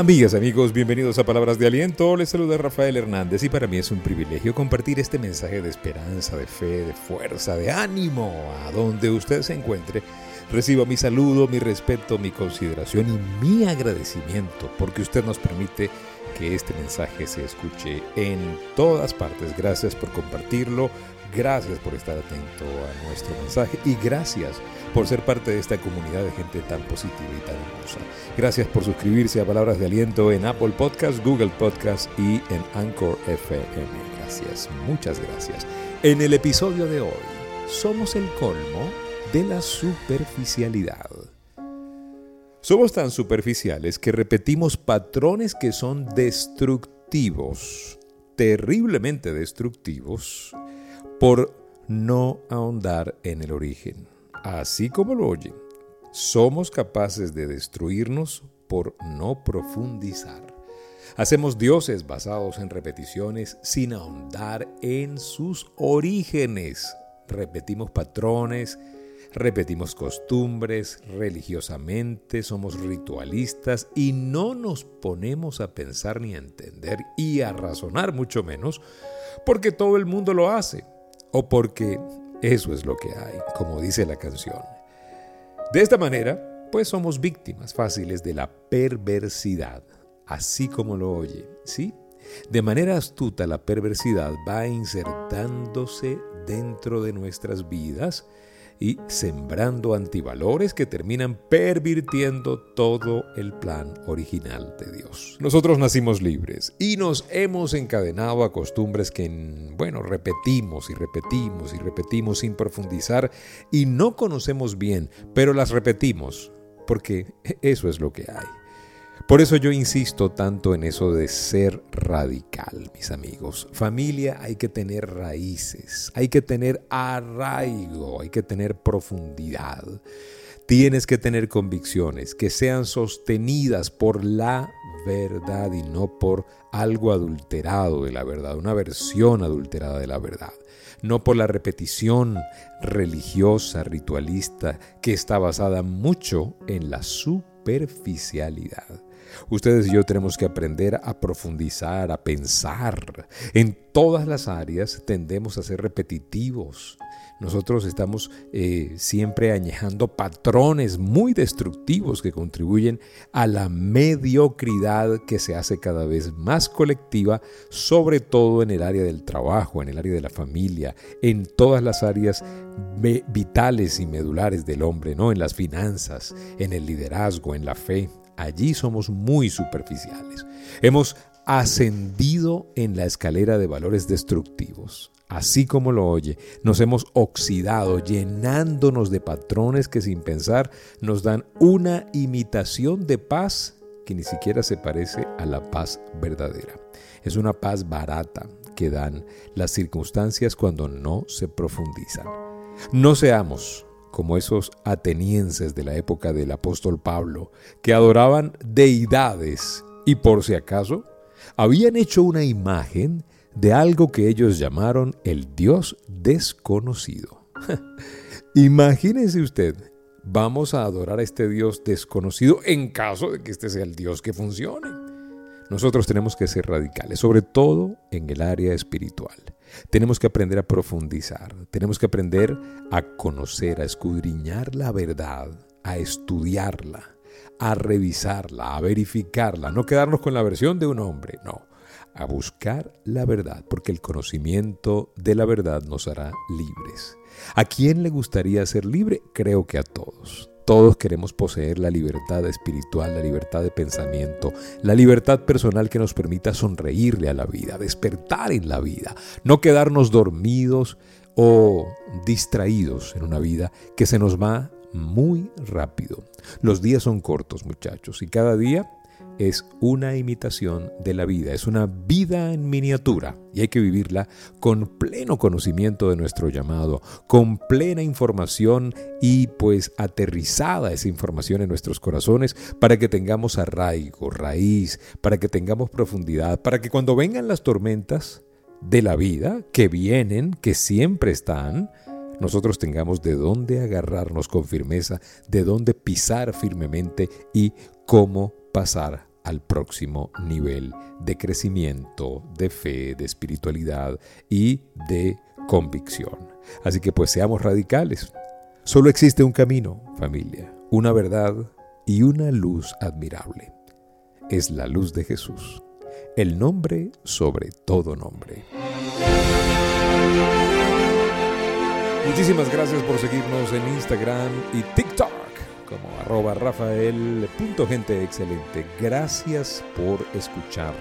Amigas, amigos, bienvenidos a Palabras de Aliento. Les saluda Rafael Hernández y para mí es un privilegio compartir este mensaje de esperanza, de fe, de fuerza, de ánimo a donde usted se encuentre. Reciba mi saludo, mi respeto, mi consideración y mi agradecimiento porque usted nos permite que este mensaje se escuche en todas partes. Gracias por compartirlo, gracias por estar atento a nuestro mensaje y gracias por ser parte de esta comunidad de gente tan positiva y tan hermosa. Gracias por suscribirse a Palabras de Aliento en Apple Podcast, Google Podcast y en Anchor FM. Gracias, muchas gracias. En el episodio de hoy, somos el colmo de la superficialidad. Somos tan superficiales que repetimos patrones que son destructivos, terriblemente destructivos, por no ahondar en el origen. Así como lo oyen, somos capaces de destruirnos por no profundizar. Hacemos dioses basados en repeticiones sin ahondar en sus orígenes. Repetimos patrones, repetimos costumbres religiosamente, somos ritualistas y no nos ponemos a pensar ni a entender y a razonar mucho menos porque todo el mundo lo hace o porque eso es lo que hay, como dice la canción. De esta manera, pues somos víctimas fáciles de la perversidad, así como lo oye, ¿sí? De manera astuta la perversidad va insertándose dentro de nuestras vidas y sembrando antivalores que terminan pervirtiendo todo el plan original de Dios. Nosotros nacimos libres y nos hemos encadenado a costumbres que, bueno, repetimos y repetimos y repetimos sin profundizar y no conocemos bien, pero las repetimos porque eso es lo que hay. Por eso yo insisto tanto en eso de ser radical, mis amigos. Familia hay que tener raíces, hay que tener arraigo, hay que tener profundidad. Tienes que tener convicciones que sean sostenidas por la verdad y no por algo adulterado de la verdad, una versión adulterada de la verdad, no por la repetición religiosa, ritualista, que está basada mucho en la superficialidad. Ustedes y yo tenemos que aprender a profundizar, a pensar. En todas las áreas tendemos a ser repetitivos. Nosotros estamos eh, siempre añejando patrones muy destructivos que contribuyen a la mediocridad que se hace cada vez más colectiva, sobre todo en el área del trabajo, en el área de la familia, en todas las áreas vitales y medulares del hombre, ¿no? En las finanzas, en el liderazgo, en la fe. Allí somos muy superficiales. Hemos ascendido en la escalera de valores destructivos. Así como lo oye, nos hemos oxidado llenándonos de patrones que sin pensar nos dan una imitación de paz que ni siquiera se parece a la paz verdadera. Es una paz barata que dan las circunstancias cuando no se profundizan. No seamos como esos atenienses de la época del apóstol Pablo, que adoraban deidades y por si acaso habían hecho una imagen de algo que ellos llamaron el Dios desconocido. Imagínese usted, vamos a adorar a este Dios desconocido en caso de que este sea el Dios que funcione. Nosotros tenemos que ser radicales, sobre todo en el área espiritual. Tenemos que aprender a profundizar, tenemos que aprender a conocer, a escudriñar la verdad, a estudiarla, a revisarla, a verificarla, no quedarnos con la versión de un hombre, no, a buscar la verdad, porque el conocimiento de la verdad nos hará libres. ¿A quién le gustaría ser libre? Creo que a todos. Todos queremos poseer la libertad espiritual, la libertad de pensamiento, la libertad personal que nos permita sonreírle a la vida, despertar en la vida, no quedarnos dormidos o distraídos en una vida que se nos va muy rápido. Los días son cortos, muchachos, y cada día es una imitación de la vida, es una vida en miniatura y hay que vivirla con pleno conocimiento de nuestro llamado, con plena información y pues aterrizada esa información en nuestros corazones para que tengamos arraigo, raíz, para que tengamos profundidad, para que cuando vengan las tormentas de la vida, que vienen, que siempre están, nosotros tengamos de dónde agarrarnos con firmeza, de dónde pisar firmemente y cómo pasar al próximo nivel de crecimiento, de fe, de espiritualidad y de convicción. Así que pues seamos radicales. Solo existe un camino, familia, una verdad y una luz admirable. Es la luz de Jesús, el nombre sobre todo nombre. Muchísimas gracias por seguirnos en Instagram y TikTok como arroba rafael.genteexcelente. Gracias por escuchar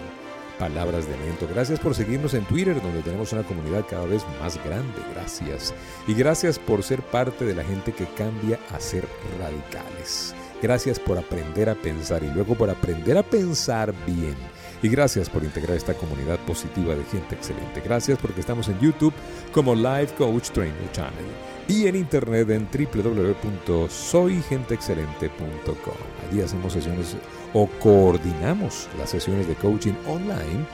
palabras de aliento. Gracias por seguirnos en Twitter, donde tenemos una comunidad cada vez más grande. Gracias. Y gracias por ser parte de la gente que cambia a ser radicales. Gracias por aprender a pensar y luego por aprender a pensar bien. Y gracias por integrar esta comunidad positiva de gente excelente. Gracias porque estamos en YouTube como Live Coach Trainer Channel y en internet en www.soygenteexcelente.com. Allí hacemos sesiones o coordinamos las sesiones de coaching online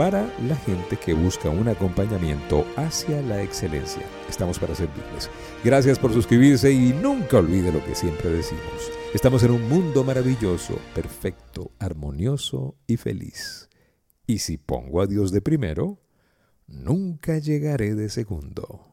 para la gente que busca un acompañamiento hacia la excelencia. Estamos para servirles. Gracias por suscribirse y nunca olvide lo que siempre decimos. Estamos en un mundo maravilloso, perfecto, armonioso y feliz. Y si pongo a Dios de primero, nunca llegaré de segundo.